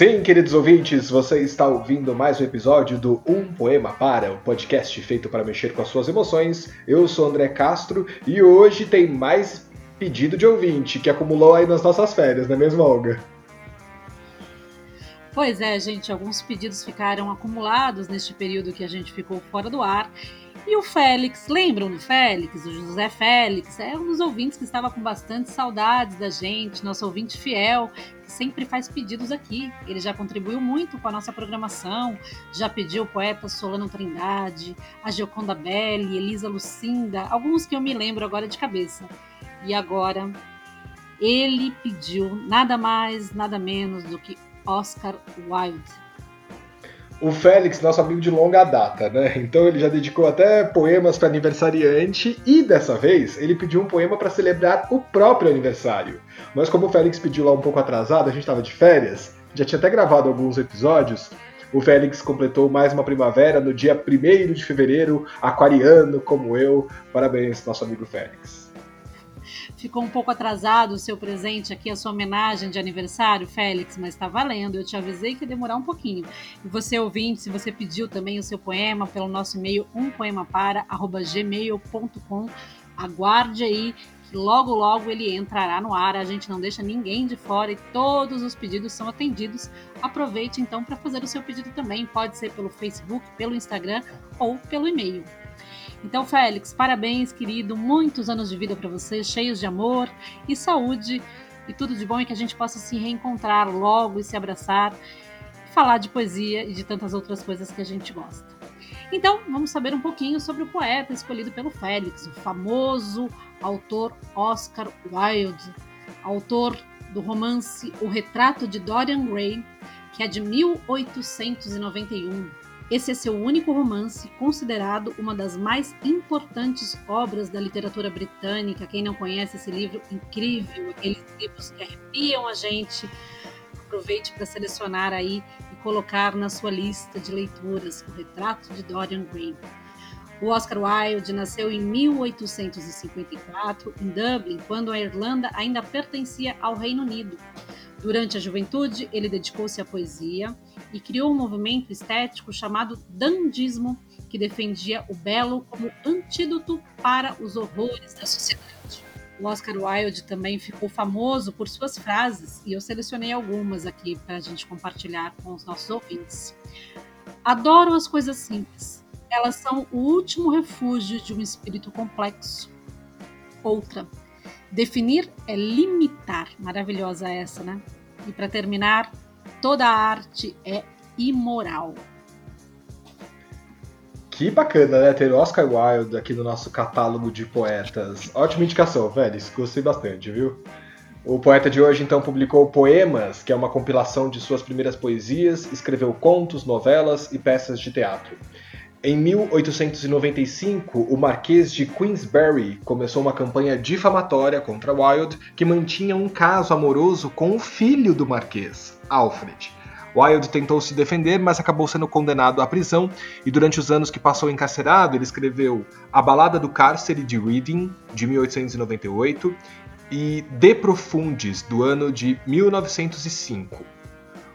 Sim, queridos ouvintes, você está ouvindo mais um episódio do Um Poema Para, o um podcast feito para mexer com as suas emoções. Eu sou André Castro e hoje tem mais pedido de ouvinte que acumulou aí nas nossas férias, não é mesmo, Olga? Pois é, gente, alguns pedidos ficaram acumulados neste período que a gente ficou fora do ar e o Félix, lembram do Félix? O José Félix é um dos ouvintes que estava com bastante saudades da gente, nosso ouvinte fiel, sempre faz pedidos aqui. Ele já contribuiu muito com a nossa programação, já pediu o poeta Solano Trindade, a Gioconda Belli, Elisa Lucinda, alguns que eu me lembro agora de cabeça. E agora ele pediu nada mais, nada menos do que Oscar Wilde o Félix, nosso amigo de longa data, né? Então ele já dedicou até poemas para aniversariante e dessa vez ele pediu um poema para celebrar o próprio aniversário. Mas como o Félix pediu lá um pouco atrasado, a gente estava de férias, já tinha até gravado alguns episódios. O Félix completou mais uma primavera no dia 1 de fevereiro, aquariano como eu. Parabéns, nosso amigo Félix ficou um pouco atrasado o seu presente aqui, a sua homenagem de aniversário, Félix, mas está valendo. Eu te avisei que ia demorar um pouquinho. E você, ouvinte, se você pediu também o seu poema pelo nosso e-mail, umpoemapara.gmail.com, aguarde aí que logo logo ele entrará no ar. A gente não deixa ninguém de fora e todos os pedidos são atendidos. Aproveite então para fazer o seu pedido também. Pode ser pelo Facebook, pelo Instagram ou pelo e-mail. Então, Félix, parabéns, querido. Muitos anos de vida para você, cheios de amor e saúde e tudo de bom e que a gente possa se reencontrar logo e se abraçar, falar de poesia e de tantas outras coisas que a gente gosta. Então, vamos saber um pouquinho sobre o poeta escolhido pelo Félix, o famoso autor Oscar Wilde, autor do romance O Retrato de Dorian Gray, que é de 1891 esse é seu único romance, considerado uma das mais importantes obras da literatura britânica. Quem não conhece esse livro incrível, aqueles livros que arrepiam a gente, aproveite para selecionar aí e colocar na sua lista de leituras o retrato de Dorian Gray. O Oscar Wilde nasceu em 1854 em Dublin, quando a Irlanda ainda pertencia ao Reino Unido. Durante a juventude, ele dedicou-se à poesia e criou um movimento estético chamado dandismo, que defendia o belo como antídoto para os horrores da sociedade. O Oscar Wilde também ficou famoso por suas frases, e eu selecionei algumas aqui para a gente compartilhar com os nossos ouvintes. Adoro as coisas simples. Elas são o último refúgio de um espírito complexo. Outra. Definir é limitar. Maravilhosa essa, né? E para terminar, toda arte é imoral. Que bacana, né? Ter Oscar Wilde aqui no nosso catálogo de poetas. Ótima indicação, velho. Gostei bastante, viu? O poeta de hoje então publicou Poemas, que é uma compilação de suas primeiras poesias, escreveu contos, novelas e peças de teatro. Em 1895, o Marquês de Queensberry começou uma campanha difamatória contra Wilde que mantinha um caso amoroso com o filho do Marquês, Alfred. Wilde tentou se defender, mas acabou sendo condenado à prisão e durante os anos que passou encarcerado, ele escreveu A Balada do Cárcere de Reading, de 1898, e De Profundis, do ano de 1905.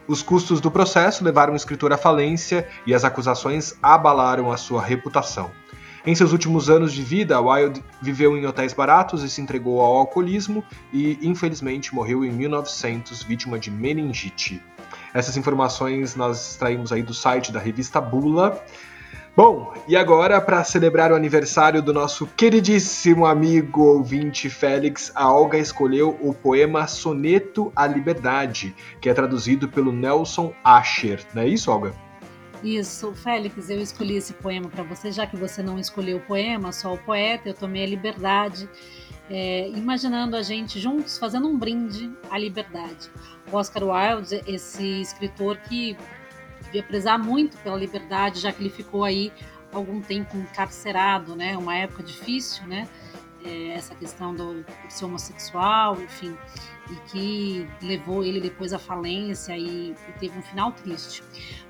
Os custos do processo levaram o escritor à falência e as acusações abalaram a sua reputação. Em seus últimos anos de vida, Wilde viveu em hotéis baratos e se entregou ao alcoolismo e, infelizmente, morreu em 1900 vítima de meningite. Essas informações nós extraímos aí do site da revista Bula. Bom, e agora, para celebrar o aniversário do nosso queridíssimo amigo ouvinte Félix, a Olga escolheu o poema Soneto à Liberdade, que é traduzido pelo Nelson Asher. Não é isso, Olga? Isso, Félix, eu escolhi esse poema para você, já que você não escolheu o poema, só o poeta, eu tomei a liberdade, é, imaginando a gente juntos fazendo um brinde à liberdade. O Oscar Wilde, esse escritor que devia prezar muito pela liberdade, já que ele ficou aí algum tempo encarcerado, né? Uma época difícil, né? É, essa questão do, ser homossexual, enfim, e que levou ele depois à falência e, e teve um final triste.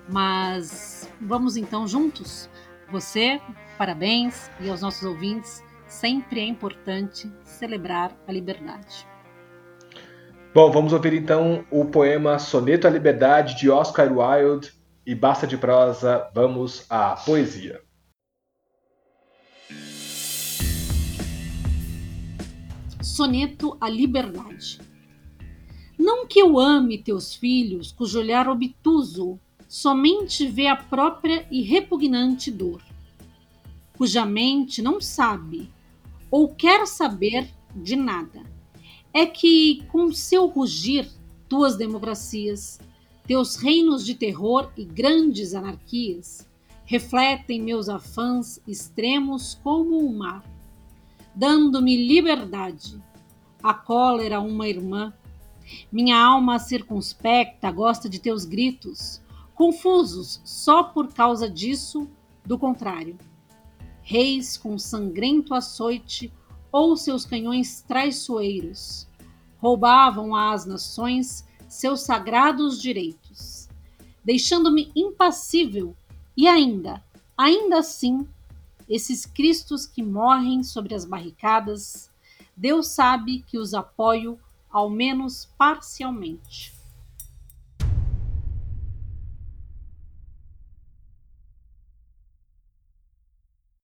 Mas vamos então juntos. Você, parabéns, e aos nossos ouvintes, sempre é importante celebrar a liberdade. Bom, vamos ouvir então o poema Soneto à Liberdade de Oscar Wilde e basta de prosa, vamos à poesia. Soneto à Liberdade. Não que eu ame teus filhos, cujo olhar obtuso somente vê a própria e repugnante dor, cuja mente não sabe ou quer saber de nada é que, com seu rugir, tuas democracias, teus reinos de terror e grandes anarquias, refletem meus afãs extremos como o mar, dando-me liberdade. A cólera, uma irmã. Minha alma circunspecta gosta de teus gritos, confusos só por causa disso, do contrário. Reis com sangrento açoite ou seus canhões traiçoeiros. Roubavam às nações seus sagrados direitos, deixando-me impassível e ainda, ainda assim, esses cristos que morrem sobre as barricadas, Deus sabe que os apoio, ao menos parcialmente.